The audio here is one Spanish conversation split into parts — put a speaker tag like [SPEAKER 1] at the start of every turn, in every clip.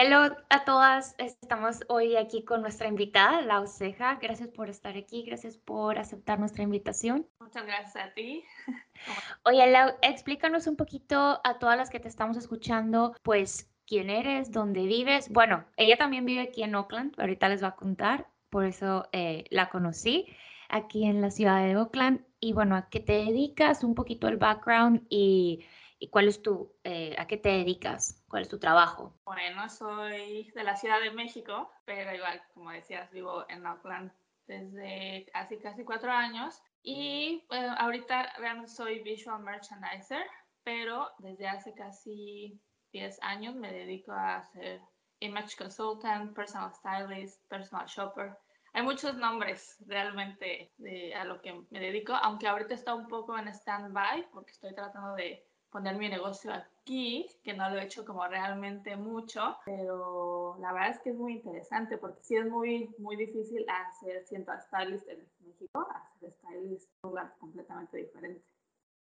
[SPEAKER 1] Hello a todas, estamos hoy aquí con nuestra invitada, Lau Ceja. Gracias por estar aquí, gracias por aceptar nuestra invitación.
[SPEAKER 2] Muchas gracias a ti.
[SPEAKER 1] Oye, Lau, explícanos un poquito a todas las que te estamos escuchando, pues, quién eres, dónde vives. Bueno, ella también vive aquí en Oakland, ahorita les va a contar, por eso eh, la conocí aquí en la ciudad de Oakland. Y bueno, ¿a qué te dedicas? Un poquito el background y, y cuál es tu, eh, ¿a qué te dedicas? ¿Cuál es tu trabajo?
[SPEAKER 2] Bueno, soy de la Ciudad de México, pero igual, como decías, vivo en Oakland desde casi, casi cuatro años. Y ahorita realmente soy visual merchandiser, pero desde hace casi 10 años me dedico a ser image consultant, personal stylist, personal shopper hay muchos nombres realmente de, a lo que me dedico, aunque ahorita está un poco en stand-by porque estoy tratando de poner mi negocio aquí, que no lo he hecho como realmente mucho, pero la verdad es que es muy interesante porque sí es muy, muy difícil hacer siendo stylist en México, hacer stylist en un lugar completamente diferente,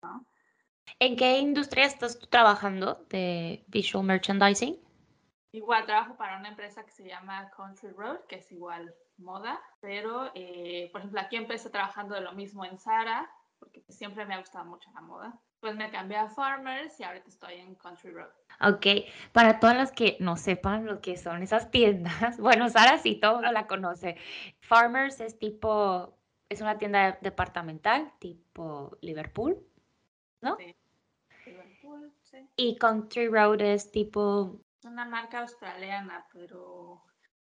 [SPEAKER 2] ¿no?
[SPEAKER 1] ¿En qué industria estás trabajando de visual merchandising?
[SPEAKER 2] Igual trabajo para una empresa que se llama Country Road, que es igual moda, pero eh, por ejemplo aquí empecé trabajando de lo mismo en Zara, porque siempre me ha gustado mucho la moda. Pues me cambié a Farmers y ahorita estoy en Country Road.
[SPEAKER 1] Ok, para todas las que no sepan lo que son esas tiendas, bueno, Zara sí, todo la conoce. Farmers es tipo, es una tienda departamental tipo Liverpool, ¿no?
[SPEAKER 2] Sí. Liverpool, sí.
[SPEAKER 1] Y Country Road es tipo...
[SPEAKER 2] Una marca australiana, pero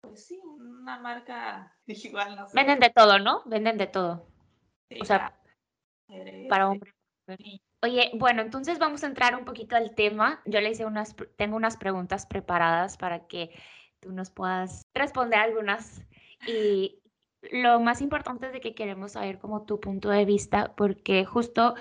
[SPEAKER 2] pues sí, una marca igual, no sé.
[SPEAKER 1] Venden de todo, ¿no? Venden de todo.
[SPEAKER 2] Sí,
[SPEAKER 1] o sea, para hombres. Oye, bueno, entonces vamos a entrar un poquito al tema. Yo le hice unas, tengo unas preguntas preparadas para que tú nos puedas responder algunas. Y lo más importante es de que queremos saber como tu punto de vista, porque justo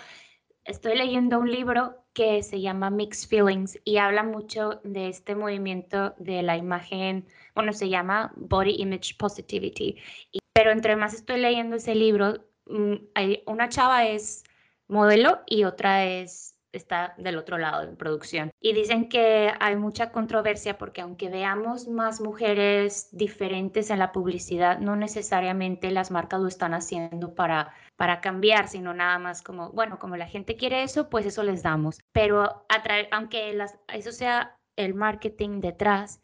[SPEAKER 1] estoy leyendo un libro que se llama Mixed Feelings y habla mucho de este movimiento de la imagen, bueno, se llama Body Image Positivity. Y- pero entre más estoy leyendo ese libro, mm, hay, una chava es modelo y otra es está del otro lado en producción. Y dicen que hay mucha controversia porque aunque veamos más mujeres diferentes en la publicidad, no necesariamente las marcas lo están haciendo para para cambiar, sino nada más como, bueno, como la gente quiere eso, pues eso les damos. Pero aunque las, eso sea el marketing detrás,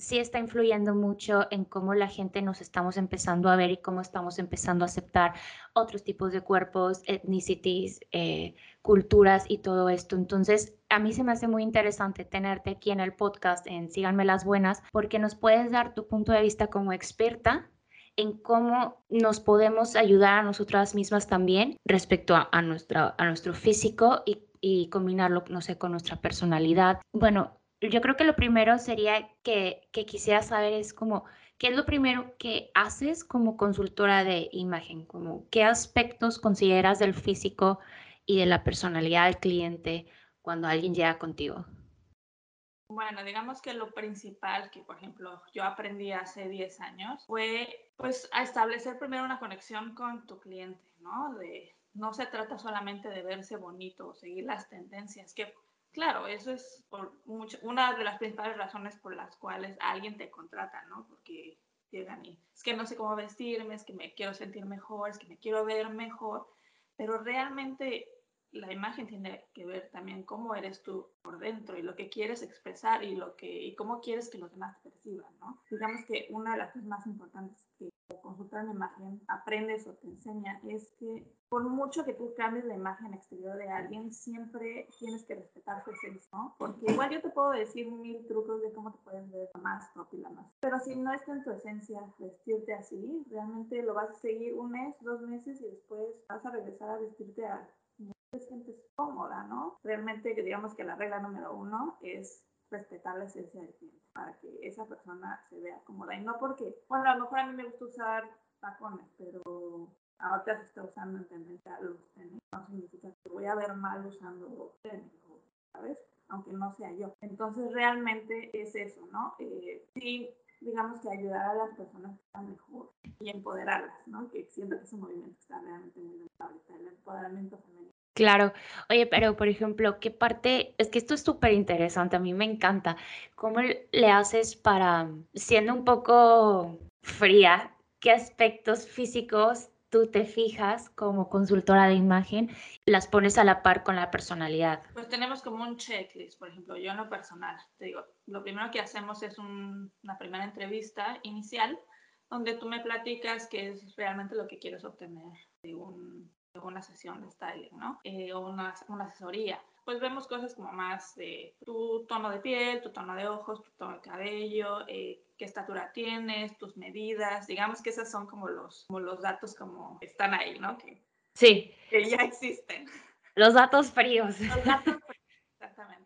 [SPEAKER 1] sí está influyendo mucho en cómo la gente nos estamos empezando a ver y cómo estamos empezando a aceptar otros tipos de cuerpos, ethnicities, eh, culturas y todo esto. Entonces, a mí se me hace muy interesante tenerte aquí en el podcast en Síganme las Buenas, porque nos puedes dar tu punto de vista como experta en cómo nos podemos ayudar a nosotras mismas también respecto a, a, nuestro físico y, y combinarlo, no sé, con nuestra personalidad. Bueno, yo creo que lo primero sería que, quisiera saber es como, ¿qué es lo primero que haces como consultora de imagen? Como, ¿Qué aspectos consideras del físico y de la personalidad del cliente cuando alguien llega contigo?
[SPEAKER 2] Bueno, digamos que lo principal que, por ejemplo, yo aprendí hace 10 años fue, pues, a establecer primero una conexión con tu cliente, ¿no? De, no se trata solamente de verse bonito o seguir las tendencias, que, claro, eso es una de las principales razones por las cuales alguien te contrata, ¿no? Porque llegan y es que no sé cómo vestirme, es que me quiero sentir mejor, es que me quiero ver mejor, pero realmente la imagen tiene que ver también cómo eres tú por dentro y lo que quieres expresar y lo que y cómo quieres que los demás te perciban, ¿no? Digamos que una de las cosas más importantes que consultar una imagen aprendes o te enseña es que por mucho que tú cambies la imagen exterior de alguien, siempre tienes que respetar su esencia, ¿no? Porque igual yo te puedo decir mil trucos de cómo te puedes ver más top y la más. Pero si no está en tu esencia vestirte así, realmente lo vas a seguir un mes, dos meses y después vas a regresar a vestirte a te sientes cómoda, ¿no? Realmente digamos que la regla número uno es respetar la esencia del cliente para que esa persona se vea cómoda y no porque, bueno, a lo mejor a mí me gusta usar tacones, pero ahorita se está usando en tendencia los tenis, no significa que voy a ver mal usando tenis, ¿sabes? Aunque no sea yo. Entonces realmente es eso, ¿no? Eh, sí, digamos que ayudar a las personas que están mejor y empoderarlas, ¿no? Que siento que ese movimiento está realmente muy bien ahorita, el empoderamiento femenino.
[SPEAKER 1] Claro. Oye, pero, por ejemplo, ¿qué parte? Es que esto es súper interesante, a mí me encanta. ¿Cómo le haces para, siendo un poco fría, qué aspectos físicos tú te fijas como consultora de imagen, las pones a la par con la personalidad?
[SPEAKER 2] Pues tenemos como un checklist, por ejemplo, yo en lo personal, te digo, lo primero que hacemos es un una primera entrevista inicial, donde tú me platicas qué es realmente lo que quieres obtener una sesión de styling, ¿no? Eh, o una una asesoría. Pues vemos cosas como más de tu tono de piel, tu tono de ojos, tu tono de cabello, eh, qué estatura tienes, tus medidas. Digamos que esos son como los como los datos como están ahí, ¿no? Que
[SPEAKER 1] Sí.
[SPEAKER 2] que ya existen.
[SPEAKER 1] Los datos fríos.
[SPEAKER 2] Los datos fríos.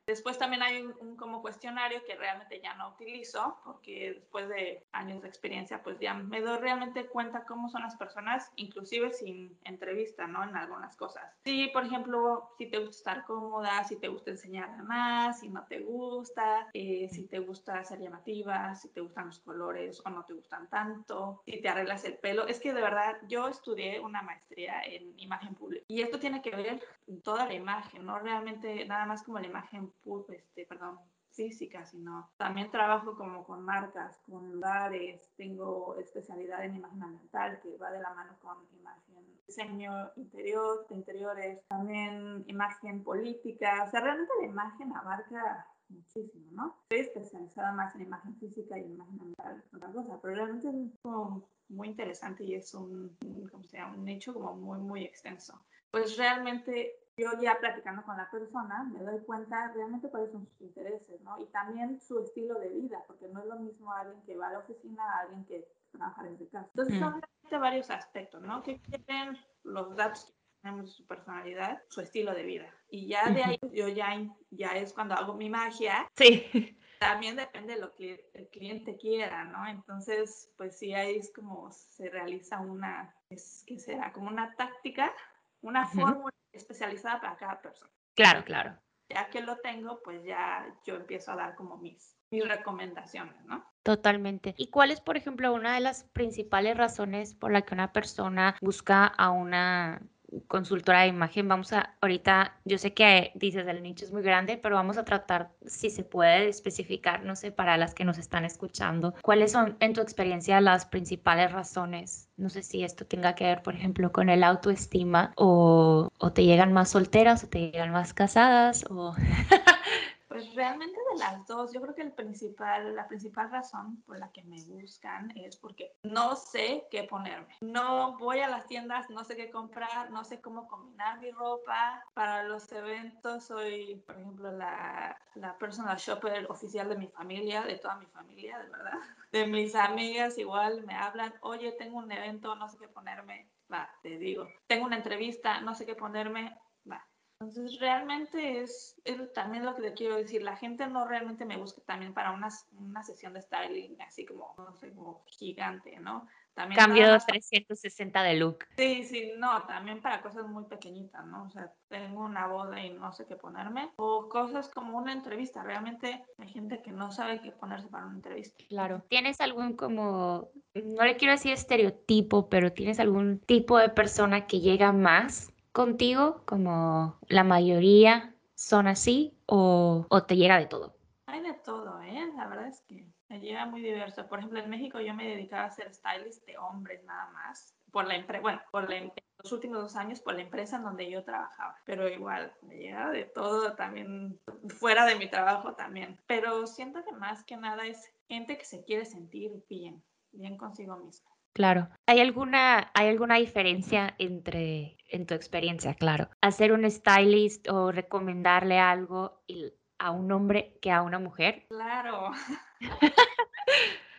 [SPEAKER 2] Después también hay un como cuestionario que realmente ya no utilizo, porque después de años de experiencia, pues ya me doy realmente cuenta cómo son las personas, inclusive sin entrevista, ¿no? En algunas cosas. Sí, por ejemplo, si te gusta estar cómoda, si te gusta enseñar más, si no te gusta, eh, si te gusta ser llamativa, si te gustan los colores o no te gustan tanto, si te arreglas el pelo. Es que de verdad, yo estudié una maestría en imagen pública y esto tiene que ver toda la imagen, no realmente nada más como la imagen este, perdón, física, sino también trabajo como con marcas, con lugares, tengo especialidad en imagen ambiental que va de la mano con imagen, diseño interior, de interiores, también imagen política, o sea, realmente la imagen abarca muchísimo, ¿no? Estoy especializada más en imagen física y en imagen ambiental, otra cosa, pero realmente es como muy interesante y es un, como sea, un nicho como muy, muy extenso. Pues realmente yo ya platicando con la persona me doy cuenta realmente cuáles son sus intereses, ¿no? Y también su estilo de vida, porque no es lo mismo alguien que va a la oficina a alguien que trabaja desde casa. Entonces son realmente varios aspectos, ¿no? Que quieren los datos que tenemos de su personalidad, su estilo de vida. Y ya de ahí yo ya, ya es cuando hago mi magia.
[SPEAKER 1] Sí.
[SPEAKER 2] También depende de lo que el cliente quiera, ¿no? Entonces, pues sí, ahí es como se realiza una, es que será como una táctica, una fórmula especializada para cada persona.
[SPEAKER 1] Claro, claro.
[SPEAKER 2] Ya que lo tengo, pues ya yo empiezo a dar como mis, mis recomendaciones, ¿no?
[SPEAKER 1] Totalmente. ¿Y cuál es, por ejemplo, una de las principales razones por la que una persona busca a una consultora de imagen? Vamos a, ahorita, yo sé que dices el nicho es muy grande, pero vamos a tratar, si se puede especificar, no sé, para las que nos están escuchando, ¿cuáles son, en tu experiencia, las principales razones? No sé si esto tenga que ver, por ejemplo, con el autoestima o, o te llegan más solteras o te llegan más casadas o...
[SPEAKER 2] Pues realmente de las dos, yo creo que el principal, la principal razón por la que me buscan es porque no sé qué ponerme. No voy a las tiendas, no sé qué comprar, no sé cómo combinar mi ropa. Para los eventos soy, por ejemplo, la, la personal shopper oficial de mi familia, de toda mi familia, de verdad. De mis amigas igual me hablan, oye, tengo un evento, no sé qué ponerme. Va, te digo. Tengo una entrevista, no sé qué ponerme. Entonces, realmente es, es, también lo que le quiero decir. La gente no realmente me busca también para una, una sesión de styling así como, no sé, como gigante, ¿no? También
[SPEAKER 1] Cambio
[SPEAKER 2] más.
[SPEAKER 1] 360 de look.
[SPEAKER 2] Sí, sí, no, también para cosas muy pequeñitas, ¿no? O sea, tengo una boda y no sé qué ponerme. O cosas como una entrevista. Realmente hay gente que no sabe qué ponerse para una entrevista.
[SPEAKER 1] Claro. ¿Tienes algún como, no le quiero decir estereotipo, pero tienes algún tipo de persona que llega más contigo, como la mayoría son así, o, o te llega de todo?
[SPEAKER 2] Hay de todo, ¿eh? La verdad es que me llega muy diverso. Por ejemplo, en México yo me dedicaba a ser stylist de hombres nada más. Por la empresa, bueno, por la, los últimos dos años por la empresa en donde yo trabajaba. Pero igual, me llega de todo también, fuera de mi trabajo también. Pero siento que más que nada es gente que se quiere sentir bien, bien consigo misma.
[SPEAKER 1] Claro. ¿Hay alguna, hay alguna diferencia entre, en tu experiencia, claro, hacer un stylist o recomendarle algo a un hombre que a una mujer?
[SPEAKER 2] Claro.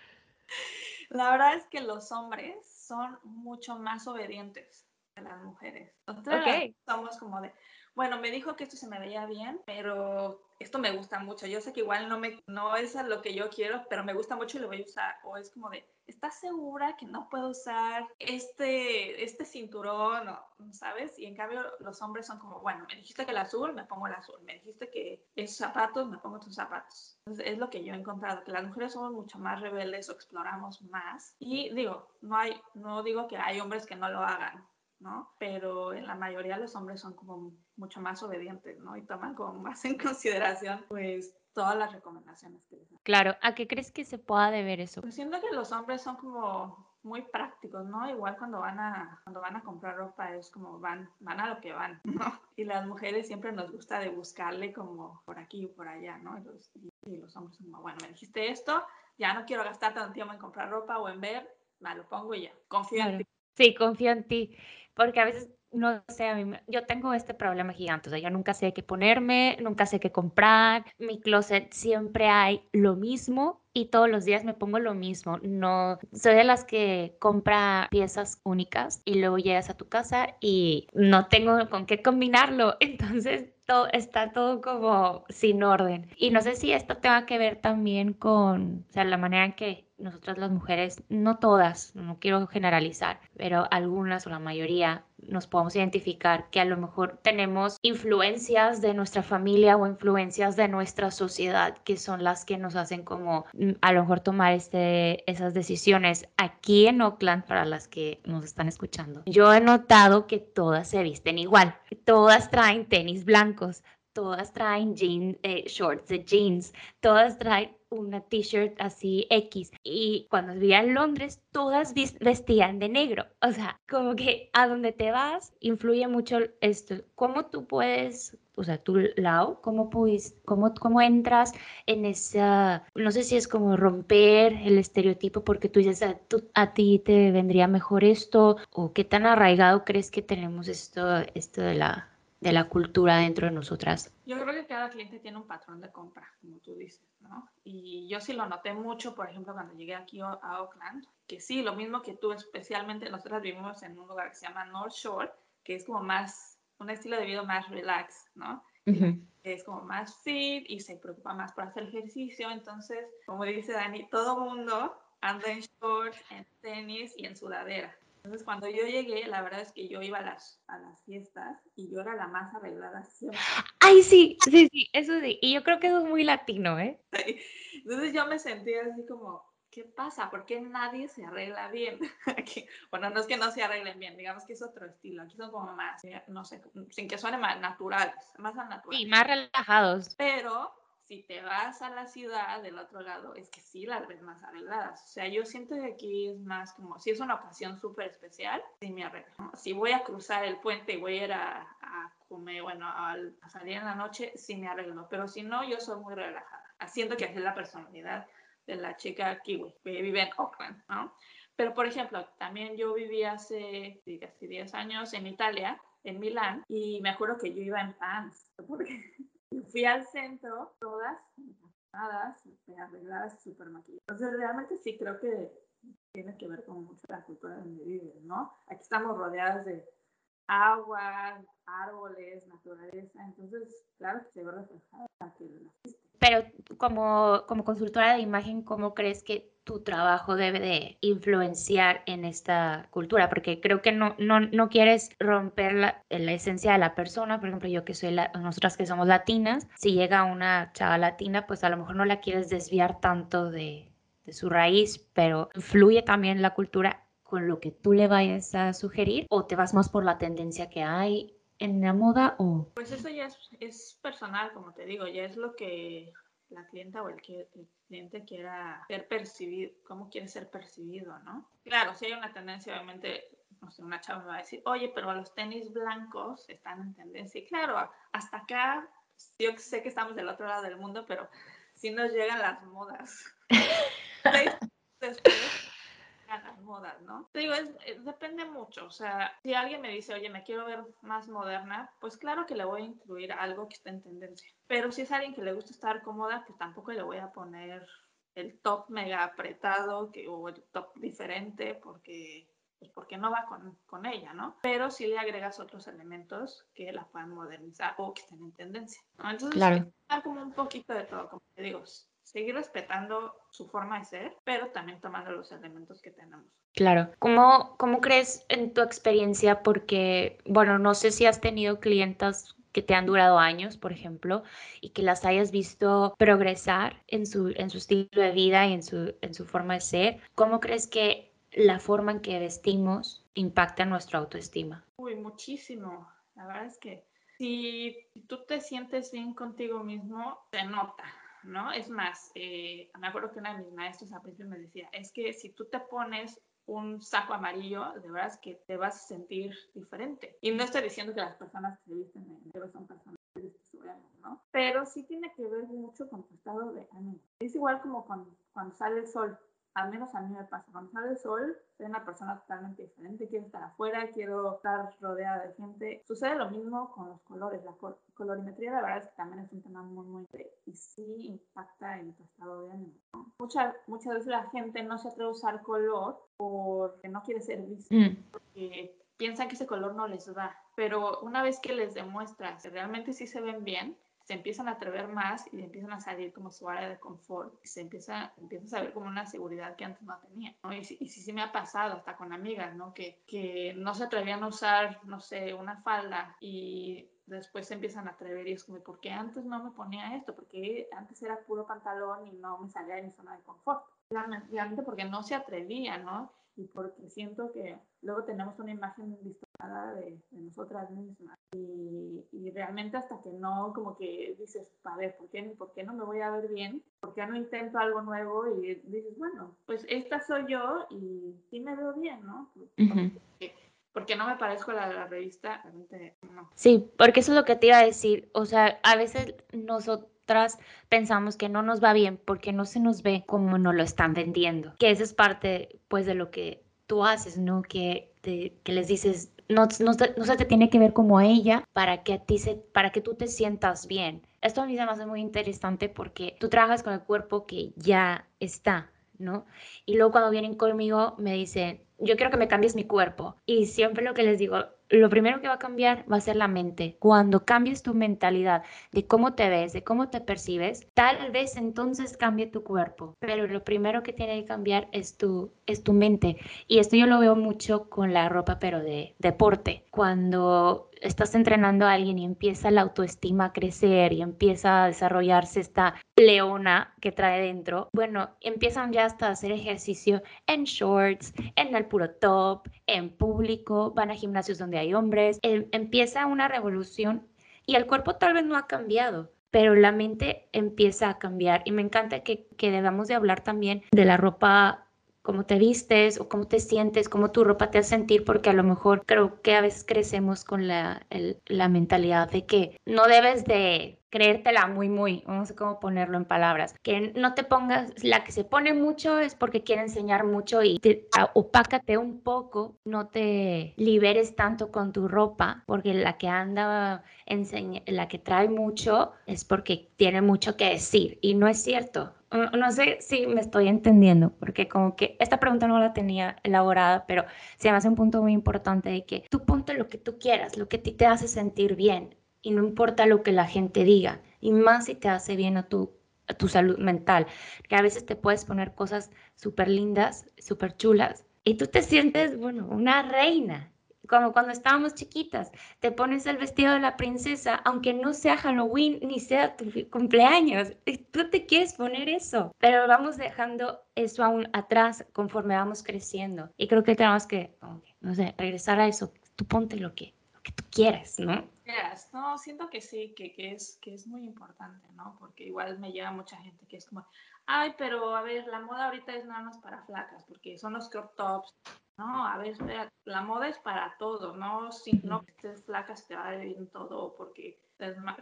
[SPEAKER 2] La verdad es que los hombres son mucho más obedientes que las mujeres. Nosotras las
[SPEAKER 1] Ok.
[SPEAKER 2] somos como de, bueno, me dijo que esto se me veía bien, pero esto me gusta mucho. Yo sé que igual no, me, no es lo que yo quiero, pero me gusta mucho y lo voy a usar. O es como de, ¿estás segura que no puedo usar este, este cinturón? ¿Sabes? Y en cambio los hombres son como, bueno, me dijiste que el azul, me pongo el azul. Me dijiste que esos zapatos, me pongo tus zapatos. Es lo que yo he encontrado, que las mujeres somos mucho más rebeldes o exploramos más. Y digo, no, hay, no digo que hay hombres que no lo hagan, ¿no? Pero en la mayoría los hombres son como mucho más obedientes, ¿no? Y toman como más en consideración, pues, todas las recomendaciones que les dan.
[SPEAKER 1] Claro, ¿a qué crees que se pueda deber eso?
[SPEAKER 2] Pues siento que los hombres son como muy prácticos, ¿no? Igual cuando van a cuando van a comprar ropa es como van van a lo que van, ¿no? Y las mujeres siempre nos gusta de buscarle como por aquí y por allá, ¿no? Y los, y los hombres como, bueno, me dijiste esto, ya no quiero gastar tanto tiempo en comprar ropa o en ver, me lo pongo y ya. Confío en ti.
[SPEAKER 1] Sí, confío en ti, porque a veces no sé, a mí, yo tengo este problema gigante, o sea, yo nunca sé qué ponerme, nunca sé qué comprar, mi closet siempre hay lo mismo y todos los días me pongo lo mismo. No soy de las que compra piezas únicas y luego llegas a tu casa y no tengo con qué combinarlo, entonces todo, está todo como sin orden. Y no sé si esto tenga que ver también con, o sea, la manera en que nosotras las mujeres, no todas, no quiero generalizar, pero algunas o la mayoría nos podemos identificar que a lo mejor tenemos influencias de nuestra familia o influencias de nuestra sociedad que son las que nos hacen como mm, a lo mejor tomar este, esas decisiones aquí en Oakland para las que nos están escuchando. Yo he notado que todas se visten igual, todas traen tenis blancos, todas traen jeans, eh, shorts de jeans, todas traen una t-shirt así X. Y cuando vivía en Londres, todas vestían de negro. O sea, como que a donde te vas influye mucho esto. ¿Cómo tú puedes, o sea, tu lado, cómo, puedes, cómo, cómo entras en esa, no sé si es como romper el estereotipo porque tú dices, a, a ti te vendría mejor esto o qué tan arraigado crees que tenemos esto, esto de la de la cultura dentro de nosotras?
[SPEAKER 2] Yo creo que cada cliente tiene un patrón de compra, como tú dices, ¿no? Y yo sí lo noté mucho, por ejemplo, cuando llegué aquí a Oakland, que sí, lo mismo que tú, especialmente nosotras vivimos en un lugar que se llama North Shore, que es como más, un estilo de vida más relax, ¿no? Es como más fit y se preocupa más por hacer ejercicio. Entonces, como dice Dani, todo mundo anda en shorts, en tenis y en sudadera. Entonces, cuando yo llegué, la verdad es que yo iba a las, a las fiestas y yo era la más arreglada siempre.
[SPEAKER 1] Ay, sí, sí, sí, eso sí. Y yo creo que eso es muy latino, ¿eh?
[SPEAKER 2] Entonces yo me sentía así como, ¿qué pasa? ¿Por qué nadie se arregla bien? Aquí, bueno, no es que no se arreglen bien, digamos que es otro estilo. Aquí son como más, no sé, sin que suene más naturales, más al natural.
[SPEAKER 1] Sí, más relajados.
[SPEAKER 2] Pero si te vas a la ciudad del otro lado, es que sí las ves más arregladas. O sea, yo siento que aquí es más como, si es una ocasión súper especial, sí me arreglo. Si voy a cruzar el puente y voy a ir a, comer, bueno, a, salir en la noche, sí me arreglo. Pero si no, yo soy muy relajada. Siento que así es la personalidad de la chica kiwi que vive en Oakland, ¿no? Pero, por ejemplo, también yo viví hace casi 10 años en Italia, en Milán, y me acuerdo que yo iba en pants, porque fui al centro, todas arregladas, arregladas, súper maquilladas. Entonces, realmente sí creo que tiene que ver con mucho la cultura donde viven, ¿no? Aquí estamos rodeadas de agua, árboles, naturaleza, entonces, claro que se ve reflejada que la
[SPEAKER 1] pero como, como consultora de imagen, ¿cómo crees que tu trabajo debe de influenciar en esta cultura? Porque creo que no, no, no quieres romper la, la, esencia de la persona. Por ejemplo, yo que soy, la, nosotras que somos latinas, si llega una chava latina, pues a lo mejor no la quieres desviar tanto de, de su raíz, pero influye también la cultura con lo que tú le vayas a sugerir o te vas más por la tendencia que hay en la moda o...?
[SPEAKER 2] Pues eso ya es, es personal, como te digo, ya es lo que la clienta o el, el, cliente quiera ser percibido, cómo quiere ser percibido, ¿no? Claro, si hay una tendencia, obviamente, no sé, una chava me va a decir, oye, pero los tenis blancos están en tendencia. Y claro, hasta acá, yo sé que estamos del otro lado del mundo, pero sí nos llegan las modas. Después, a las modas, ¿no? Te digo, es, eh, depende mucho. O sea, si alguien me dice, oye, me quiero ver más moderna, pues claro que le voy a incluir algo que esté en tendencia. Pero si es alguien que le gusta estar cómoda, pues tampoco le voy a poner el top mega apretado que, o el top diferente porque pues porque no va con, con, ella, ¿no? Pero si le agregas otros elementos que la puedan modernizar o que estén en tendencia. ¿no? Entonces, claro. como un poquito de todo, como te digo, seguir respetando su forma de ser, pero también tomando los elementos que tenemos.
[SPEAKER 1] Claro. ¿Cómo, cómo crees en tu experiencia? Porque, bueno, no sé si has tenido clientas que te han durado años, por ejemplo, y que las hayas visto progresar en su, en su estilo de vida y en su, en su forma de ser. ¿Cómo crees que la forma en que vestimos impacta nuestra autoestima?
[SPEAKER 2] Uy, muchísimo. La verdad es que si tú te sientes bien contigo mismo, se nota, ¿no? Es más, eh, me acuerdo que una de mis maestros al principio me decía, es que si tú te pones un saco amarillo, de verdad es que te vas a sentir diferente. Y no estoy diciendo que las personas que se visten en negro son personas ¿no? Pero sí tiene que ver mucho con tu estado de ánimo. Es igual como cuando, cuando sale el sol al menos a mí me pasa, cuando sale el sol, soy una persona totalmente diferente, quiero estar afuera, quiero estar rodeada de gente. Sucede lo mismo con los colores, la colorimetría la verdad es que también es un tema muy, muy y sí impacta en tu estado de ánimo. Muchas, muchas veces la gente no se atreve a usar color porque no quiere ser vista, mm. porque piensan que ese color no les va, pero una vez que les demuestras que realmente sí se ven bien, se empiezan a atrever más y empiezan a salir como su área de confort y se empieza, empieza a ver como una seguridad que antes no tenía, ¿no? Y, sí, sí me ha pasado hasta con amigas, ¿no? Que, que no se atrevían a usar, no sé, una falda y después se empiezan a atrever y es como, ¿por qué antes no me ponía esto? Porque antes era puro pantalón y no me salía de mi zona de confort. Realmente porque no se atrevía, ¿no? Y porque siento que luego tenemos una imagen distorsionada de, de nosotras mismas y, realmente hasta que no, como que dices, a ver, ¿por qué, ¿por qué no me voy a ver bien? ¿Por qué no intento algo nuevo? Y dices, bueno, pues esta soy yo y sí me veo bien, ¿no? porque, no me parezco a la, la revista, realmente no.
[SPEAKER 1] Sí, porque eso es lo que te iba a decir. O sea, a veces nosotras pensamos que no nos va bien porque no se nos ve como nos lo están vendiendo. Que eso es parte, pues, de lo que tú haces, ¿no? Que, te, que les dices, no, no, se te tiene que ver como ella para que, a ti se, para que tú te sientas bien. Esto a mí se me hace muy interesante porque tú trabajas con el cuerpo que ya está, ¿no? Y luego cuando vienen conmigo me dicen, yo quiero que me cambies mi cuerpo. Y siempre lo que les digo, lo primero que va a cambiar va a ser la mente. Cuando cambies tu mentalidad de cómo te ves, de cómo te percibes, tal vez entonces cambie tu cuerpo. Pero lo primero que tiene que cambiar es tu, es tu mente. Y esto yo lo veo mucho con la ropa, pero de deporte. Cuando estás entrenando a alguien y empieza la autoestima a crecer y empieza a desarrollarse esta leona que trae dentro, bueno, empiezan ya hasta a hacer ejercicio en shorts, en el puro top, en público, van a gimnasios donde hay hombres, em, empieza una revolución y el cuerpo tal vez no ha cambiado, pero la mente empieza a cambiar y me encanta que, que debamos de hablar también de la ropa cómo te vistes o cómo te sientes, cómo tu ropa te hace sentir, porque a lo mejor creo que a veces crecemos con la, la mentalidad de que no debes de creértela muy, muy, no sé cómo ponerlo en palabras, que no te pongas, la que se pone mucho es porque quiere enseñar mucho y te, opácate un poco, no te liberes tanto con tu ropa, porque la que anda, enseña, la que trae mucho es porque tiene mucho que decir y no es cierto. No sé si me estoy entendiendo, porque como que esta pregunta no la tenía elaborada, pero se me hace un punto muy importante de que tú ponte lo que tú quieras, lo que a ti te hace sentir bien y no importa lo que la gente diga, y más si te hace bien a tu, tu salud mental, que a veces te puedes poner cosas súper lindas, súper chulas, y tú te sientes, bueno, una reina, como cuando estábamos chiquitas, te pones el vestido de la princesa, aunque no sea Halloween ni sea tu cumpleaños, tú te quieres poner eso, pero vamos dejando eso aún atrás conforme vamos creciendo. Y creo que tenemos que, no sé, regresar a eso, tú ponte lo que, lo que tú quieras, ¿no?
[SPEAKER 2] No, siento que sí, que, que, es, que es muy importante, ¿no? Porque igual me llega mucha gente que es como, ay, pero a ver, la moda ahorita es nada más para flacas, porque son los crop tops. No, a ver, la moda es para todo, ¿no? Si no estés flacas te va a ver bien todo, porque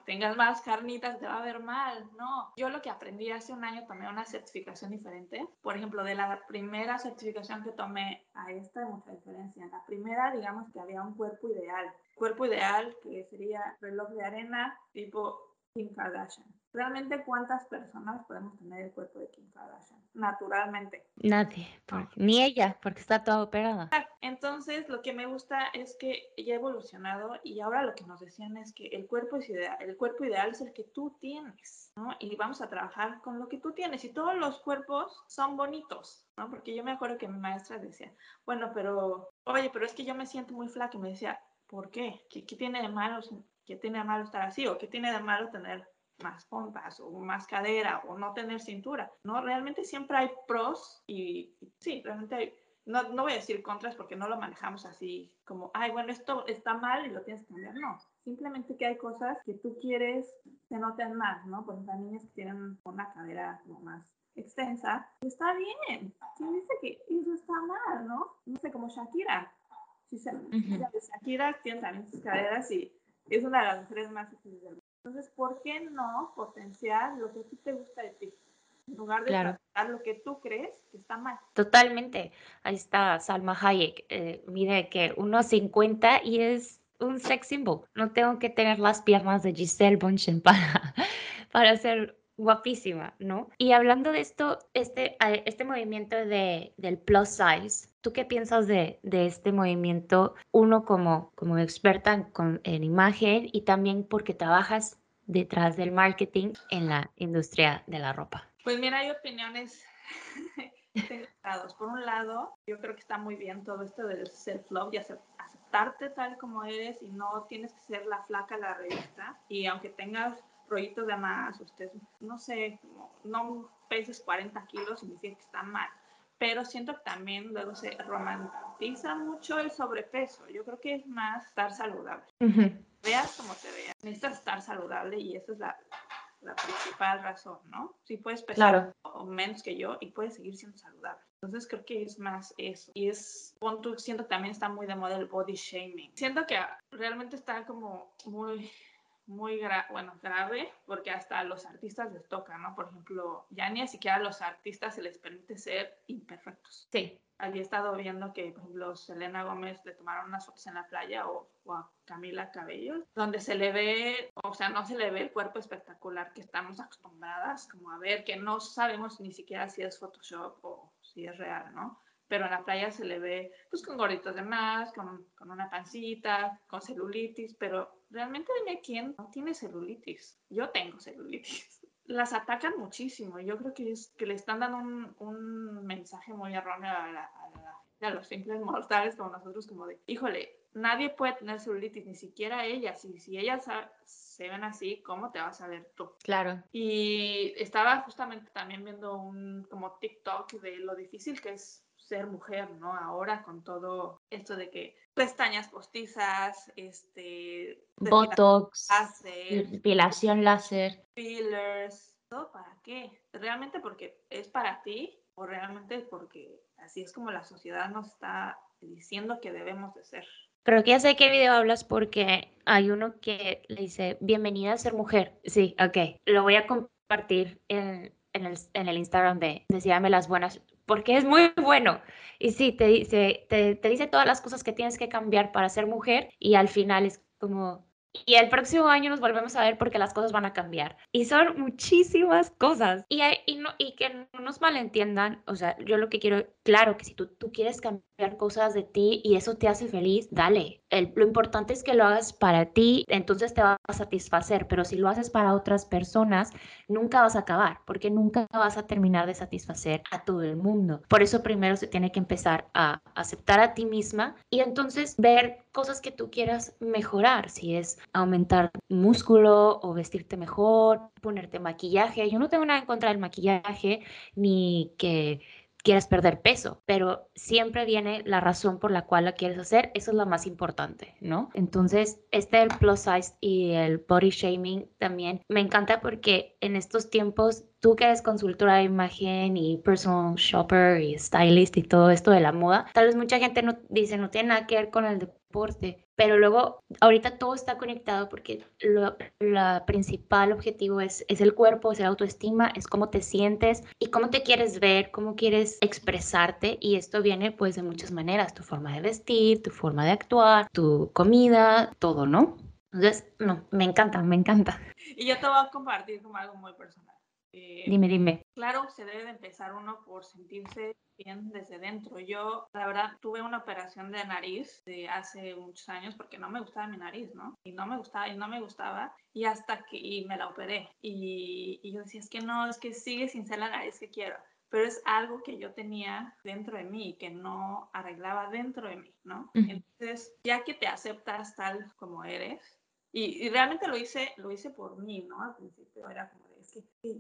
[SPEAKER 2] tengas más carnitas te va a ver mal, no. Yo lo que aprendí hace un año tomé una certificación diferente. Por ejemplo, de la primera certificación que tomé a esta hay mucha diferencia. En la primera, digamos que había un cuerpo ideal cuerpo ideal, que sería reloj de arena tipo Kim Kardashian. ¿Realmente cuántas personas podemos tener el cuerpo de Kim Kardashian? Naturalmente.
[SPEAKER 1] Nadie, ni ella, porque está toda operada.
[SPEAKER 2] Entonces, lo que me gusta es que ella ha evolucionado y ahora lo que nos decían es que el cuerpo es ideal, el cuerpo ideal es el que tú tienes, ¿no? Y vamos a trabajar con lo que tú tienes y todos los cuerpos son bonitos, ¿no? Porque yo me acuerdo que mi maestra decía, bueno, pero, oye, pero es que yo me siento muy flaca y me decía, ¿Por qué? ¿Qué, tiene de malo, qué tiene de malo estar así? ¿O qué tiene de malo tener más pompas o más cadera o no tener cintura? No, realmente siempre hay pros y, sí, realmente hay, no, no voy a decir contras porque no lo manejamos así como, ay, bueno, esto está mal y lo tienes que cambiar. No, simplemente que hay cosas que tú quieres se noten más, ¿no? Por ejemplo, niñas que tienen una cadera como más extensa, está bien. ¿Quién dice que eso está mal, no? No sé, como Shakira. Si se, Shakira tiene también sus caderas y es una de las mujeres más difíciles del. Entonces, ¿por qué no potenciar lo que a ti te gusta de ti? En lugar de claro. lo que tú crees que está mal.
[SPEAKER 1] Totalmente. Ahí está Salma Hayek. Eh, mide que 1,50 y es un sex symbol. No tengo que tener las piernas de Giselle Bonchen para, para ser guapísima, ¿no? Y hablando de esto, este, este movimiento de, del plus size, ¿tú qué piensas de, de este movimiento? Uno como, como experta en, en imagen y también porque trabajas detrás del marketing en la industria de la ropa.
[SPEAKER 2] Pues mira, hay opiniones Por un lado, yo creo que está muy bien todo esto del self-love y aceptarte tal como eres y no tienes que ser la flaca la revista. Y aunque tengas rollitos de más, usted, no sé, no peses 40 kilos, significa que está mal. Pero siento que también luego se romantiza mucho el sobrepeso. Yo creo que es más estar saludable. Veas como te veas. Necesitas estar saludable y esa es la, la principal razón, ¿no? Si puedes pesar menos que yo y puedes seguir siendo saludable. Entonces creo que es más eso. Y es, siento siento también está muy de moda el body shaming. Siento que realmente está como muy muy bueno, grave porque hasta a los artistas les toca, ¿no? Por ejemplo, ya ni siquiera a los artistas se les permite ser imperfectos.
[SPEAKER 1] Sí.
[SPEAKER 2] Había estado viendo que, por ejemplo, Selena Gómez le tomaron unas fotos en la playa o, a Camila Cabello, donde se le ve, o sea, no se le ve el cuerpo espectacular que estamos acostumbradas como a ver, que no sabemos ni siquiera si es Photoshop o si es real, ¿no? pero en la playa se le ve pues con gorditos de más, con, con, una pancita, con celulitis, pero realmente dime quién no tiene celulitis. Yo tengo celulitis. Las atacan muchísimo. Yo creo que, es, que le están dando un, un mensaje muy erróneo a, a, los simples mortales como nosotros, como de, híjole, nadie puede tener celulitis, ni siquiera ellas. Y si ellas se ven así, ¿cómo te vas a ver tú?
[SPEAKER 1] Claro.
[SPEAKER 2] Y estaba justamente también viendo un como TikTok de lo difícil que es ser mujer, ¿no? Ahora con todo esto de que pestañas postizas, este...
[SPEAKER 1] Botox, depilación láser.
[SPEAKER 2] Fillers, ¿todo para qué? ¿Realmente porque es para ti o realmente porque así es como la sociedad nos está diciendo que debemos de ser?
[SPEAKER 1] Creo que ya sé qué video hablas porque hay uno que le dice, bienvenida a ser mujer. Sí, ok. Lo voy a compartir en, en, el, en el Instagram de Decíame las buenas porque es muy bueno. Y sí, te dice, te, te dice todas las cosas que tienes que cambiar para ser mujer y al final es como, y el próximo año nos volvemos a ver porque las cosas van a cambiar. Y son muchísimas cosas. Y, y, no, y que no nos malentiendan, o sea, yo lo que quiero, claro que si tú, tú quieres cambiar cosas de ti y eso te hace feliz, dale. El, lo importante es que lo hagas para ti, entonces te va a satisfacer, pero si lo haces para otras personas, nunca vas a acabar, porque nunca vas a terminar de satisfacer a todo el mundo. Por eso primero se tiene que empezar a aceptar a ti misma y entonces ver cosas que tú quieras mejorar, si es aumentar músculo o vestirte mejor, ponerte maquillaje. Yo no tengo nada en contra del maquillaje ni que quieras perder peso, pero siempre viene la razón por la cual la quieres hacer, eso es lo más importante, ¿no? Entonces, este el plus size y el body shaming también me encanta porque en estos tiempos tú que eres consultora de imagen y personal shopper y stylist y todo esto de la moda, tal vez mucha gente no dice no tiene nada que ver con el deporte, pero luego ahorita todo está conectado porque lo principal objetivo es, es el cuerpo, es la autoestima, es cómo te sientes y cómo te quieres ver, cómo quieres expresarte y esto viene pues de muchas maneras, tu forma de vestir, tu forma de actuar, tu comida, todo, ¿no? Entonces, no, me encanta, me encanta.
[SPEAKER 2] Y yo te voy a compartir como algo muy personal.
[SPEAKER 1] Eh, dime, dime.
[SPEAKER 2] Claro, se debe de empezar uno por sentirse bien desde dentro. Yo, la verdad, tuve una operación de nariz de hace muchos años porque no me gustaba mi nariz, ¿no? Y no me gustaba y no me gustaba. Y hasta que y me la operé. Y, y yo decía, es que no, es que sigue sin ser la nariz que quiero pero es algo que yo tenía dentro de mí, que no arreglaba dentro de mí, ¿no? Entonces, ya que te aceptas tal como eres, y, y, realmente lo hice, lo hice por mí, ¿no? Al principio era como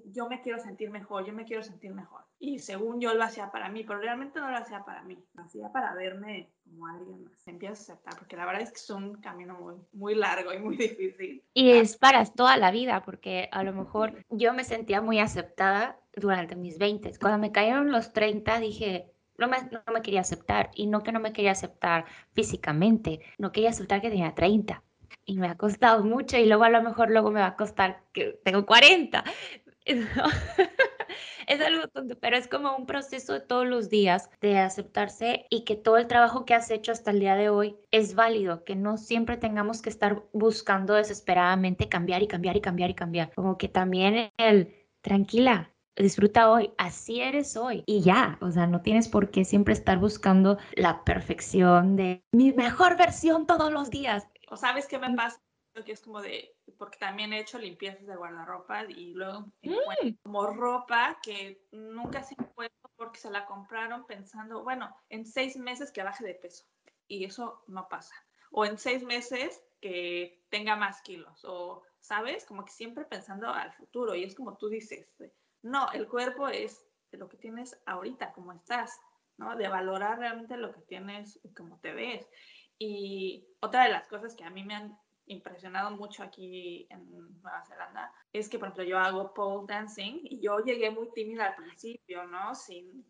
[SPEAKER 2] yo me quiero sentir mejor, yo me quiero sentir mejor. Y según yo lo hacía para mí, pero realmente no lo hacía para mí, lo hacía para verme como alguien más. Empieza a aceptar, porque la verdad es que es un camino muy, muy largo y muy difícil.
[SPEAKER 1] Y es para toda la vida, porque a lo mejor yo me sentía muy aceptada durante mis 20. Cuando me cayeron los 30 dije, no me, no me quería aceptar. Y no que no me quería aceptar físicamente, no quería aceptar que tenía 30 y me ha costado mucho y luego a lo mejor luego me va a costar que tengo 40. es algo tonto, pero es como un proceso de todos los días de aceptarse y que todo el trabajo que has hecho hasta el día de hoy es válido, que no siempre tengamos que estar buscando desesperadamente cambiar y cambiar y cambiar y cambiar. Como que también el tranquila, disfruta hoy, así eres hoy y ya, o sea, no tienes por qué siempre estar buscando la perfección de mi mejor versión todos los días.
[SPEAKER 2] O sabes qué me pasa, que es como de, porque también he hecho limpiezas de guardarropa y luego encuentro mm. como ropa que nunca se puesto porque se la compraron pensando, bueno, en seis meses que baje de peso y eso no pasa. O en seis meses que tenga más kilos o, ¿sabes? Como que siempre pensando al futuro y es como tú dices, no, el cuerpo es de lo que tienes ahorita, como estás, ¿no? De valorar realmente lo que tienes y cómo te ves. Y otra de las cosas que a mí me han impresionado mucho aquí en Nueva Zelanda es que, por ejemplo, yo hago pole dancing y yo llegué muy tímida al principio, ¿no? Sin,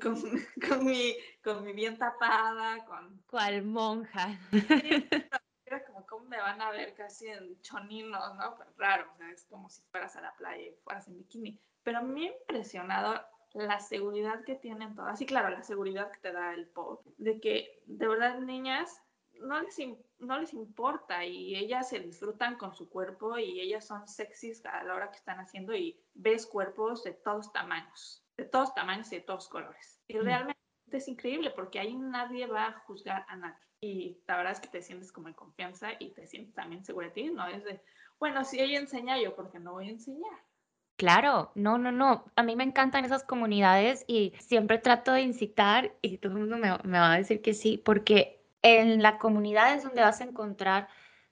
[SPEAKER 2] con, con, mi, con mi bien tapada, con...
[SPEAKER 1] ¿Cuál monja?
[SPEAKER 2] Era como, ¿cómo me van a ver casi en choninos, no? Pues raro, o sea, es como si fueras a la playa y fueras en bikini. Pero me ha impresionado la seguridad que tienen todas. Y claro, la seguridad que te da el pole. De que, de verdad, niñas, no les, no les importa y ellas se disfrutan con su cuerpo y ellas son sexys a la hora que están haciendo y ves cuerpos de todos tamaños, de todos tamaños y de todos colores. Y mm. realmente es increíble porque ahí nadie va a juzgar a nadie. Y la verdad es que te sientes como en confianza y te sientes también segura de ti, ¿no? Es de, bueno, si ella enseña yo, porque no voy a enseñar?
[SPEAKER 1] Claro, no, no, no. A mí me encantan esas comunidades y siempre trato de incitar y todo el mundo me, me va a decir que sí, porque en la comunidad es donde vas a encontrar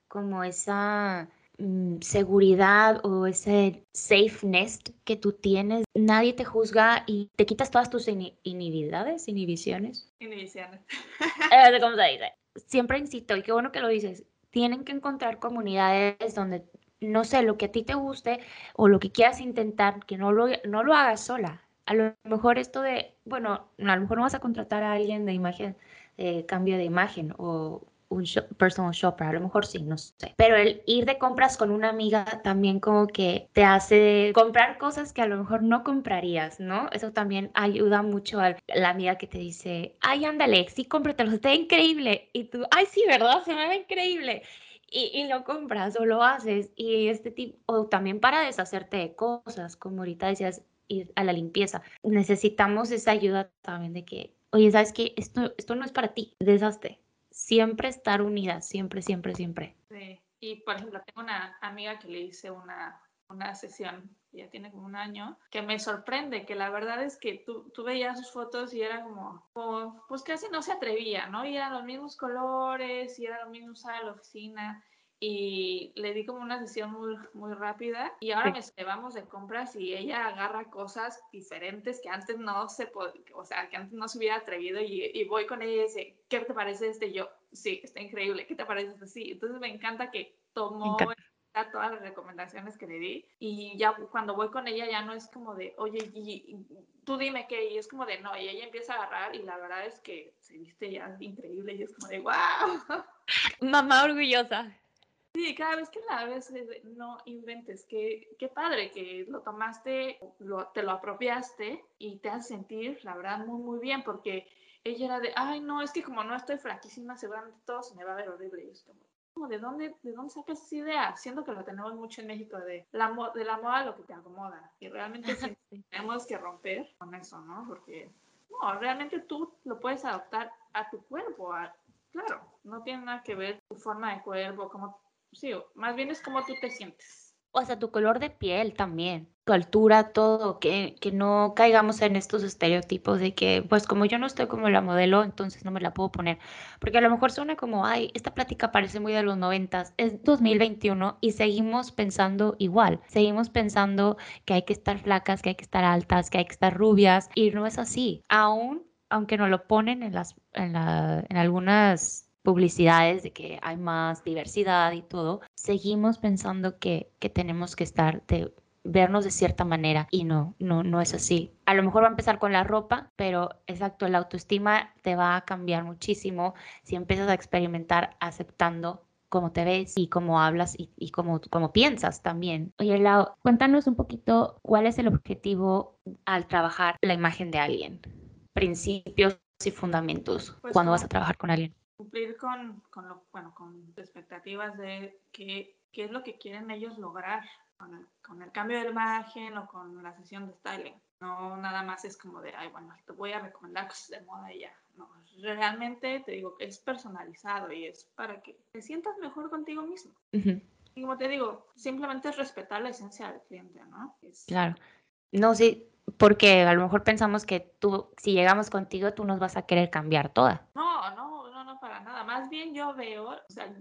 [SPEAKER 1] como esa mm, seguridad o ese safe nest que tú tienes. Nadie te juzga y te quitas todas tus inhibiciones, inhibiciones.
[SPEAKER 2] Inhibiciones.
[SPEAKER 1] Eh, ¿Cómo se dice? Siempre insisto, y qué bueno que lo dices, tienen que encontrar comunidades donde, no sé, lo que a ti te guste o lo que quieras intentar, que no lo, no lo hagas sola. A lo mejor esto de, bueno, a lo mejor no vas a contratar a alguien de imagen eh, cambio de imagen o un personal shopper, a lo mejor sí, no sé. Pero el ir de compras con una amiga también como que te hace comprar cosas que a lo mejor no comprarías, ¿no? Eso también ayuda mucho a la amiga que te dice, ay, ándale, sí, cómpratelo, está increíble. Y tú, ay, sí, ¿verdad? Se me ve increíble. Y, y, lo compras o lo haces. Y este tipo, o también para deshacerte de cosas, como ahorita decías, ir a la limpieza. Necesitamos esa ayuda también de que oye, ¿sabes qué? Esto, esto no es para ti, deshazte. Siempre estar unidas, siempre, siempre, siempre.
[SPEAKER 2] Sí, y por ejemplo, tengo una amiga que le hice una, una sesión, ya tiene como un año, que me sorprende, que la verdad es que tú, tú veías sus fotos y era como, pues casi no se atrevía, ¿no? Y eran los mismos colores, y era lo mismo usar la oficina y le di como una sesión muy, muy rápida y ahora me llevamos de compras y ella agarra cosas diferentes que antes no se o sea, que antes no se hubiera atrevido y, y, voy con ella y dice, ¿qué te parece este? yo, sí, está increíble, ¿qué te parece este? Sí, entonces me encanta que tomó todas las recomendaciones que le di y ya cuando voy con ella ya no es como de, oye, y, tú dime qué, y es como de, no, y ella empieza a agarrar y la verdad es que se viste ya increíble y es como de, wow.
[SPEAKER 1] Mamá orgullosa.
[SPEAKER 2] Sí, cada vez que la ves, no inventes, qué, qué padre que lo tomaste, lo, te lo apropiaste y te hace sentir, la verdad, muy, muy bien, porque ella era de, ay, no, es que como no estoy flaquísima, seguramente todo se me va a ver horrible. Y es como, ¿de dónde, ¿de dónde sacas esa idea? Siento que lo tenemos mucho en México, de la, de la moda lo que te acomoda. Y realmente tenemos que romper con eso, ¿no? Porque, no, realmente tú lo puedes adaptar a tu cuerpo, claro, no tiene nada que ver tu forma de cuerpo, cómo sí, más bien es como tú te sientes.
[SPEAKER 1] o hasta tu color de piel también, tu altura, todo, que, que no caigamos en estos estereotipos de que, pues como yo no estoy como la modelo, entonces no me la puedo poner, porque a lo mejor suena como, ay, esta plática parece muy de los noventas, es 2021 y seguimos pensando igual, seguimos pensando que hay que estar flacas, que hay que estar altas, que hay que estar rubias, y no es así, aún aunque nos lo ponen en, las, en, la, en algunas publicidades de que hay más diversidad y todo, seguimos pensando que, que tenemos que estar de vernos de cierta manera y no, no, no es así. A lo mejor va a empezar con la ropa, pero exacto, la autoestima te va a cambiar muchísimo si empiezas a experimentar aceptando cómo te ves y cómo hablas y, y cómo, cómo piensas también. Oye, Lau, cuéntanos un poquito cuál es el objetivo al trabajar la imagen de alguien, principios y fundamentos pues cuando vas a trabajar con alguien
[SPEAKER 2] cumplir con, con, lo, bueno, con expectativas de qué, qué es lo que quieren ellos lograr con el, con el, cambio de imagen o con la sesión de styling. No nada más es como de, ay, bueno, te voy a recomendar cosas de moda y ya. No, realmente te digo que es personalizado y es para que te sientas mejor contigo mismo. Y como te digo, simplemente es respetar la esencia del cliente, ¿no?
[SPEAKER 1] Claro. No, sí, porque a lo mejor pensamos que tú, si llegamos contigo, tú nos vas a querer cambiar toda.
[SPEAKER 2] No, no. Más bien yo veo, o sea,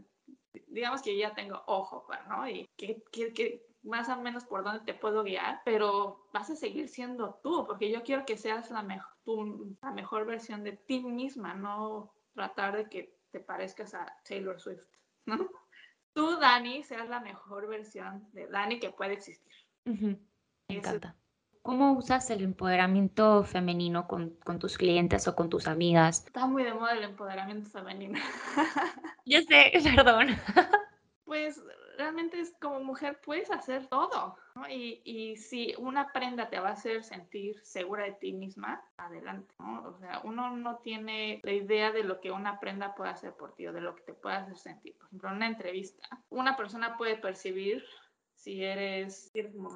[SPEAKER 2] digamos que yo ya tengo ojo, ¿no? Y que, que, más o menos por dónde te puedo guiar, pero vas a seguir siendo tú, porque yo quiero que seas la, mejor la mejor versión de ti misma, no tratar de que te parezcas a Taylor Swift, ¿no? Tú, Dani, seas la mejor versión de Dani que puede existir.
[SPEAKER 1] Me encanta. ¿Cómo usas el empoderamiento femenino con, con, tus clientes o con tus amigas?
[SPEAKER 2] Está muy de moda el empoderamiento femenino.
[SPEAKER 1] Yo sé, perdón.
[SPEAKER 2] Pues realmente es como mujer puedes hacer todo. ¿no? Y, y, si una prenda te va a hacer sentir segura de ti misma, adelante. ¿no? O sea, uno no tiene la idea de lo que una prenda puede hacer por ti o de lo que te puede hacer sentir. Por ejemplo, en una entrevista, una persona puede percibir si eres,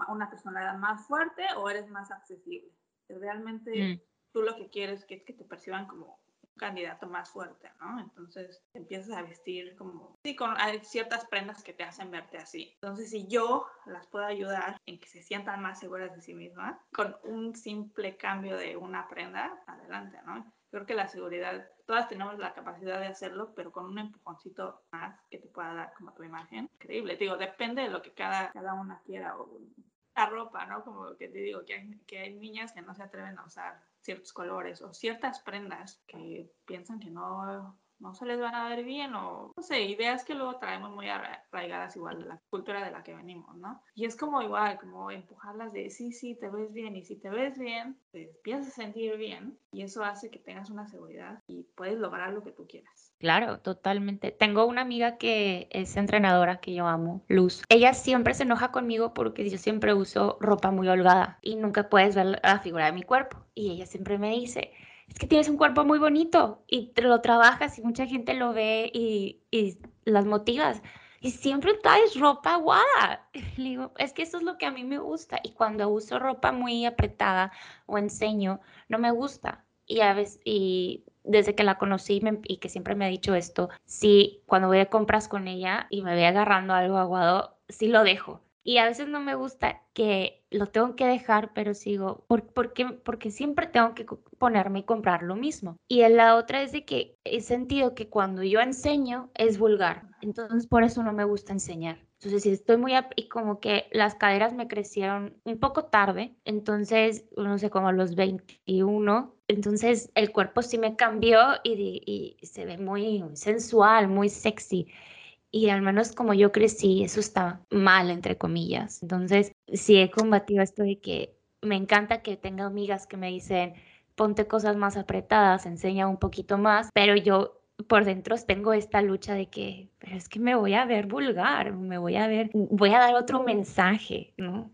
[SPEAKER 2] una personalidad más fuerte o eres más accesible. Realmente mm. tú lo que quieres es que, que te perciban como un candidato más fuerte, ¿no? Entonces empiezas a vestir como, sí, con hay ciertas prendas que te hacen verte así. Entonces si yo las puedo ayudar en que se sientan más seguras de sí mismas, con un simple cambio de una prenda, adelante, ¿no? Creo que la seguridad, todas tenemos la capacidad de hacerlo, pero con un empujoncito más que te pueda dar como tu imagen. Increíble, digo, depende de lo que cada, cada una quiera. O la ropa, ¿no? Como que te digo, que hay, que hay niñas que no se atreven a usar ciertos colores o ciertas prendas que piensan que no no se les van a ver bien o no sé, ideas que luego traemos muy arraigadas igual de la cultura de la que venimos, ¿no? Y es como igual, como empujarlas de sí, sí, te ves bien y si te ves bien, te empiezas a sentir bien y eso hace que tengas una seguridad y puedes lograr lo que tú quieras.
[SPEAKER 1] Claro, totalmente. Tengo una amiga que es entrenadora que yo amo, Luz. Ella siempre se enoja conmigo porque yo siempre uso ropa muy holgada y nunca puedes ver la figura de mi cuerpo. Y ella siempre me dice, es que tienes un cuerpo muy bonito y te lo trabajas y mucha gente lo ve y, y las motivas. Y siempre traes ropa aguada. Le digo, es que eso es lo que a mí me gusta. Y cuando uso ropa muy apretada o enseño, no me gusta. Y a veces, y desde que la conocí y que siempre me ha dicho esto, sí, cuando voy a compras con ella y me voy agarrando algo aguado, sí lo dejo y a veces no me gusta que lo tengo que dejar, pero sigo, ¿por, qué? Porque siempre tengo que ponerme y comprar lo mismo. Y la otra es de que he sentido que cuando yo enseño es vulgar, entonces por eso no me gusta enseñar. Entonces, si estoy muy... Y como que las caderas me crecieron un poco tarde, entonces, no sé, como a los 21, entonces el cuerpo sí me cambió y se ve muy sensual, muy sexy y al menos como yo crecí, eso está mal, entre comillas. Entonces, sí he combatido esto de que me encanta que tenga amigas que me dicen, ponte cosas más apretadas, enseña un poquito más, pero yo por dentro tengo esta lucha de que, pero es que me voy a ver vulgar, me voy a ver, voy a dar otro mensaje, ¿no?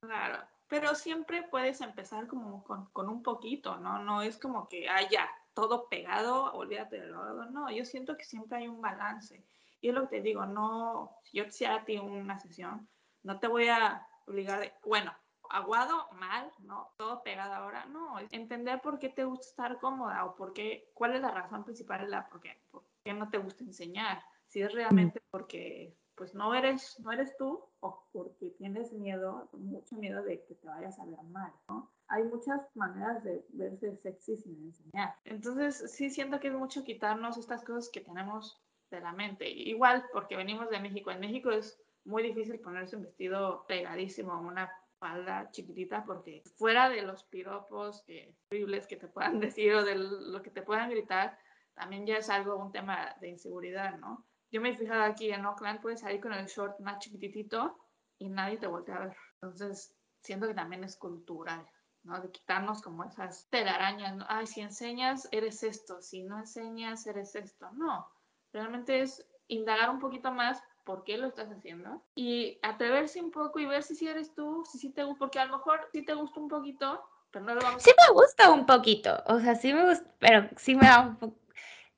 [SPEAKER 2] Claro, pero siempre puedes empezar como con, con un poquito, ¿no? No es como que, ah, ya, todo pegado, olvídate de lo no, yo siento que siempre hay un balance y es lo que te digo, no, si yo te a ti una sesión, no te voy a obligar, de, bueno, aguado, mal, ¿no? Todo pegado ahora, no, entender por qué te gusta estar cómoda o por qué, cuál es la razón principal de la, por qué, por qué no te gusta enseñar. Si es realmente porque pues no eres, no eres tú o porque tienes miedo, mucho miedo de que te vayas a ver mal, ¿no? Hay muchas maneras de verse sexy sin enseñar. Entonces, sí siento que es mucho quitarnos estas cosas que tenemos de la mente. Igual, porque venimos de México. En México es muy difícil ponerse un vestido pegadísimo, una falda chiquitita, porque fuera de los piropos que, horribles que te puedan decir o de lo que te puedan gritar, también ya es algo, un tema de inseguridad, ¿no? Yo me he fijado aquí en Oakland, puedes salir con el short más chiquitito y nadie te voltea a ver. Entonces, siento que también es cultural, ¿no? De quitarnos como esas telarañas, ¿no? Ay, si enseñas, eres esto, si no enseñas, eres esto. No, realmente es indagar un poquito más por qué lo estás haciendo y atreverse un poco y ver si sí eres tú, si sí te gusta, porque a lo mejor sí te gusta un poquito, pero no lo vamos
[SPEAKER 1] Sí me gusta un poquito, o sea, sí me gusta, pero sí me da un poco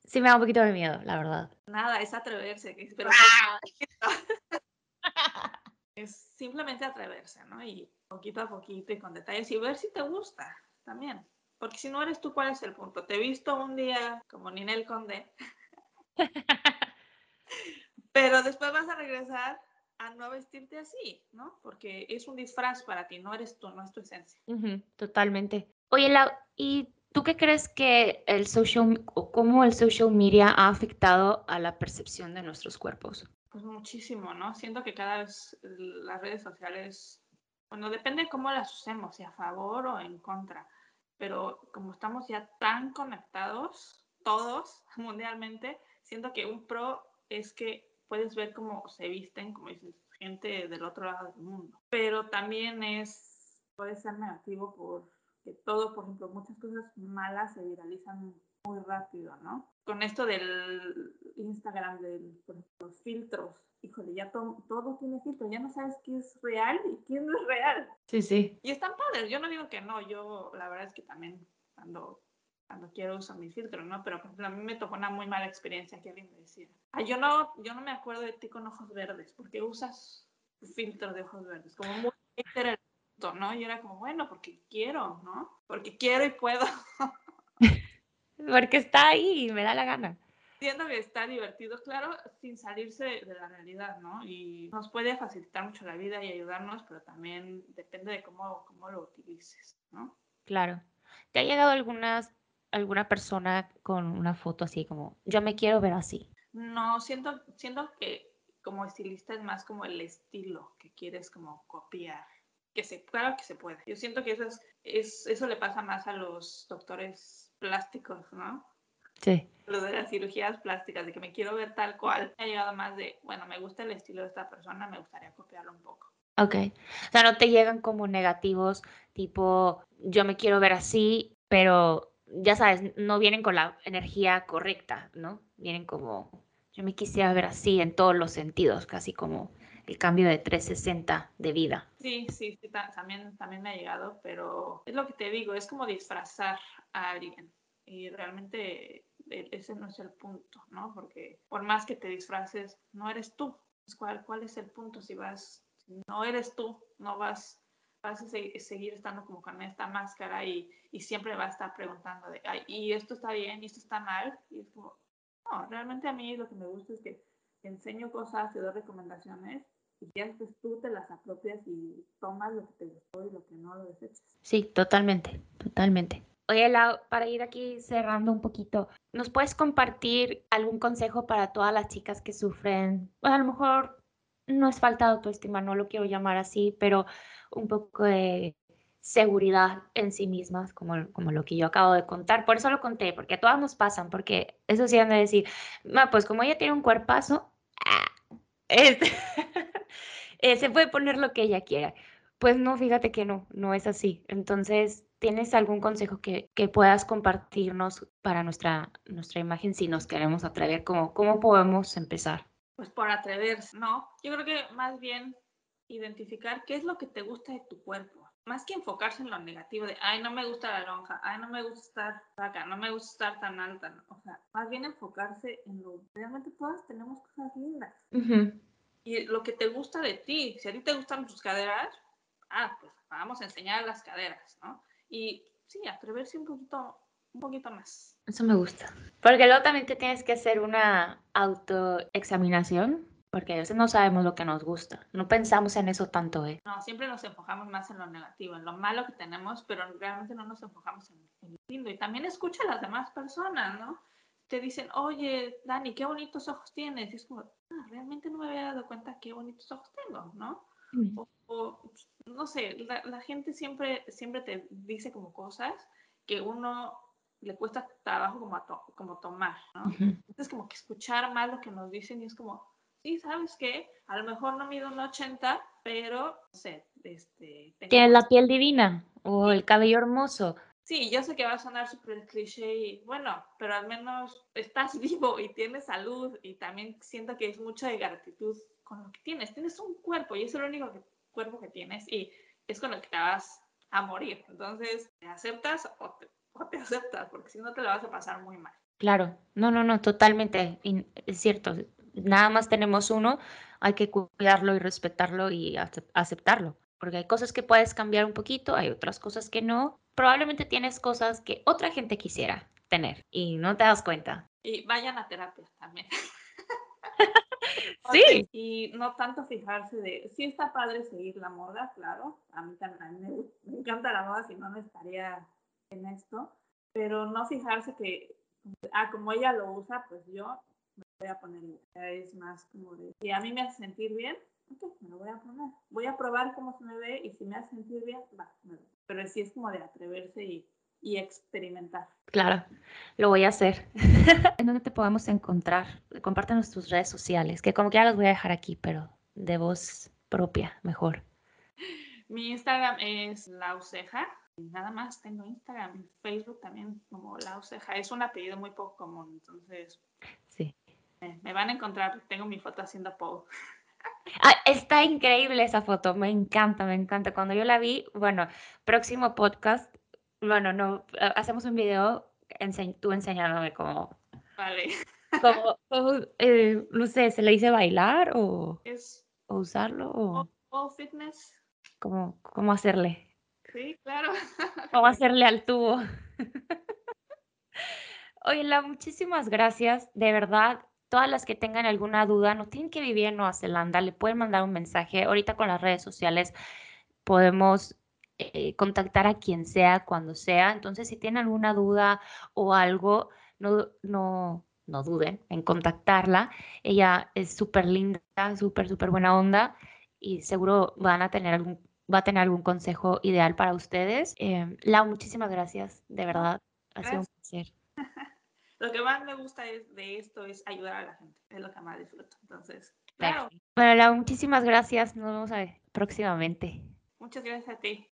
[SPEAKER 1] sí me da un poquito de miedo, la verdad.
[SPEAKER 2] Nada, es atreverse. Pero es simplemente atreverse, ¿no? Y poquito a poquito y con detalles y ver si te gusta también. Porque si no eres tú, ¿cuál es el punto? Te he visto un día como Ninel Conde, pero después vas a regresar a no vestirte así, ¿no? Porque es un disfraz para ti, no eres tú, no es tu esencia.
[SPEAKER 1] totalmente. Oye, la, ¿y ¿Tú qué crees que el social o cómo el social media ha afectado a la percepción de nuestros cuerpos?
[SPEAKER 2] Pues muchísimo, ¿no? Siento que cada vez las redes sociales, bueno, depende cómo las usemos, si a favor o en contra, pero como estamos ya tan conectados, todos mundialmente, siento que un pro es que puedes ver cómo se visten, como dices, gente del otro lado del mundo, pero también es, puede ser negativo por que todo, por ejemplo, muchas cosas malas se viralizan muy rápido, ¿no? Con esto del Instagram, de los filtros, híjole, ya todo tiene filtros, ya no sabes qué es real y quién no es real.
[SPEAKER 1] Sí, sí.
[SPEAKER 2] Y están padres, yo no digo que no, yo la verdad es que también cuando, cuando quiero usar mis filtros, ¿no? Pero por ejemplo, a mí me tocó una muy mala experiencia que alguien me decía, ah, yo no, yo no me acuerdo de ti con ojos verdes, porque usas filtros de ojos verdes, como muy ¿no? Y era como, bueno, porque quiero, ¿no? Porque quiero y puedo.
[SPEAKER 1] porque está ahí y me da la gana.
[SPEAKER 2] Siento que está divertido, claro, sin salirse de la realidad, ¿no? Y nos puede facilitar mucho la vida y ayudarnos, pero también depende de cómo, cómo lo utilices, ¿no?
[SPEAKER 1] Claro. ¿Te ha llegado algunas, alguna persona con una foto así como, yo me quiero ver así?
[SPEAKER 2] No, siento, siento que como estilista es más como el estilo que quieres como copiar que se, claro que se puede. Yo siento que eso, es, eso le pasa más a los doctores plásticos, ¿no?
[SPEAKER 1] Sí.
[SPEAKER 2] Lo de las cirugías plásticas, de que me quiero ver tal cual. Me ha llegado más de, bueno, me gusta el estilo de esta persona, me gustaría copiarlo un poco.
[SPEAKER 1] Ok. O sea, no te llegan como negativos, tipo, yo me quiero ver así, pero ya sabes, no vienen con la energía correcta, ¿no? Vienen como, yo me quisiera ver así en todos los sentidos, casi como el cambio de 360 de vida.
[SPEAKER 2] Sí, sí, sí también, también me ha llegado, pero es lo que te digo, es como disfrazar a alguien y realmente e, ese no es el punto, ¿no? Porque por más que te disfraces, no eres tú. ¿Cuál, cuál es el punto si vas, no eres tú, no vas, vas a seguir estando como con esta máscara y, y siempre vas a estar preguntando de, Ay, y esto está bien, y esto está mal, y es como, no, realmente a mí lo que me gusta es que enseño cosas, te doy recomendaciones y ya después tú te las apropias y tomas lo que te gustó y lo que no lo desechas.
[SPEAKER 1] Sí, totalmente, totalmente. Oye, Lau, para ir aquí cerrando un poquito, ¿nos puedes compartir algún consejo para todas las chicas que sufren? Pues a lo mejor no es falta de autoestima, no lo quiero llamar así, pero un poco de seguridad en sí mismas, como, como lo que yo acabo de contar. Por eso lo conté, porque a todas nos pasan, porque eso sí han de decir, pues como ella tiene un cuerpazo, ah, eh, se puede poner lo que ella quiera. Pues no, fíjate que no, no es así. Entonces, ¿tienes algún consejo que, que puedas compartirnos para nuestra, nuestra imagen si nos queremos atrever? ¿Cómo, ¿Cómo podemos empezar?
[SPEAKER 2] Pues por atreverse, ¿no? Yo creo que más bien identificar qué es lo que te gusta de tu cuerpo. Más que enfocarse en lo negativo de, ay, no me gusta la lonja, ay, no me gusta estar acá, no me gusta estar tan alta. O sea, más bien enfocarse en lo... Realmente todas tenemos cosas lindas y lo que te gusta de ti. Si a ti te gustan tus caderas, ah, pues vamos a enseñar las caderas, ¿no? Y sí, atreverse un poquito, un poquito más.
[SPEAKER 1] Eso me gusta. Porque luego también te tienes que hacer una autoexaminación, Porque a veces no sabemos lo que nos gusta, no pensamos en eso tanto, ¿eh?
[SPEAKER 2] No, siempre nos enfocamos más en lo negativo, en lo malo que tenemos, pero realmente no nos enfocamos en, en lo lindo. Y también escucha a las demás personas, ¿no? Te dicen, oye, Dani, qué bonitos ojos tienes. Y es como, ah, realmente no me había dado cuenta qué bonitos ojos tengo, ¿no?
[SPEAKER 1] Mm.
[SPEAKER 2] O, no sé, la, la, gente siempre, siempre te dice como cosas que uno le cuesta trabajo como, to, como tomar, ¿no? Uh -huh. Entonces como que escuchar más lo que nos dicen y es como, sí, ¿sabes qué? A lo mejor no mido un 80, pero, no sé, este...
[SPEAKER 1] Tienes la piel divina o el cabello hermoso.
[SPEAKER 2] Sí, yo sé que va a sonar súper cliché y bueno, pero al menos estás vivo y tienes salud y también siento que es mucha de gratitud con lo que tienes. Tienes un cuerpo y es el único que, cuerpo que tienes y es con el que te vas a morir. Entonces, ¿te aceptas o te, o te aceptas? Porque si no te lo vas a pasar muy mal.
[SPEAKER 1] Claro, no, no, no, totalmente, es cierto. Nada más tenemos uno, hay que cuidarlo y respetarlo y aceptarlo, porque hay cosas que puedes cambiar un poquito, hay otras cosas que no. Probablemente tienes cosas que otra gente quisiera tener y no te das cuenta.
[SPEAKER 2] Y vayan a terapia también.
[SPEAKER 1] sí.
[SPEAKER 2] Y no tanto fijarse de, sí está padre seguir la moda, claro, a mí también me, me encanta la moda, si no, no estaría en esto, pero no fijarse que, ah, como ella lo usa, pues yo me voy a poner, es más como de, si a mí me hace sentir bien, ok, me lo voy a poner, voy a probar cómo se me ve y si me hace sentir bien, va, me lo pero sí es como de atreverse y, y experimentar.
[SPEAKER 1] Claro, lo voy a hacer. ¿En dónde te podemos encontrar? Compártenos tus redes sociales, que como que ya las voy a dejar aquí, pero de voz propia, mejor.
[SPEAKER 2] Mi Instagram es lauceja. Nada más tengo Instagram, Facebook también como lauceja. Es un apellido muy poco común, entonces.
[SPEAKER 1] Sí.
[SPEAKER 2] Eh, me van a encontrar. Tengo mi foto haciendo pole.
[SPEAKER 1] Ah, está increíble esa foto, me encanta, me encanta. Cuando yo la vi, bueno, próximo podcast, bueno, no, hacemos un video, ense tú enseñándome cómo,
[SPEAKER 2] Vale.
[SPEAKER 1] cómo, cómo eh, no sé, ¿se le dice bailar o,
[SPEAKER 2] Es
[SPEAKER 1] o usarlo? O,
[SPEAKER 2] pole fitness.
[SPEAKER 1] ¿cómo, ¿Cómo hacerle?
[SPEAKER 2] Sí, claro.
[SPEAKER 1] ¿Cómo hacerle al tubo? Oye, La, muchísimas gracias, de verdad, todas las que tengan alguna duda, no tienen que vivir en Nueva Zelanda, le pueden mandar un mensaje. Ahorita con las redes sociales podemos eh, contactar a quien sea, cuando sea. Entonces, si tienen alguna duda o algo, no, no, no duden en contactarla. Ella es súper linda, súper, súper buena onda y seguro van a tener algún, va a tener algún consejo ideal para ustedes. Eh, Lau, muchísimas gracias, de verdad. Ha sido un placer.
[SPEAKER 2] Lo que más me gusta es, de esto es ayudar a la gente, es lo que más disfruto. Entonces, claro.
[SPEAKER 1] Bueno, Lau, muchísimas gracias. Nos vemos a ver próximamente.
[SPEAKER 2] Muchas gracias a ti.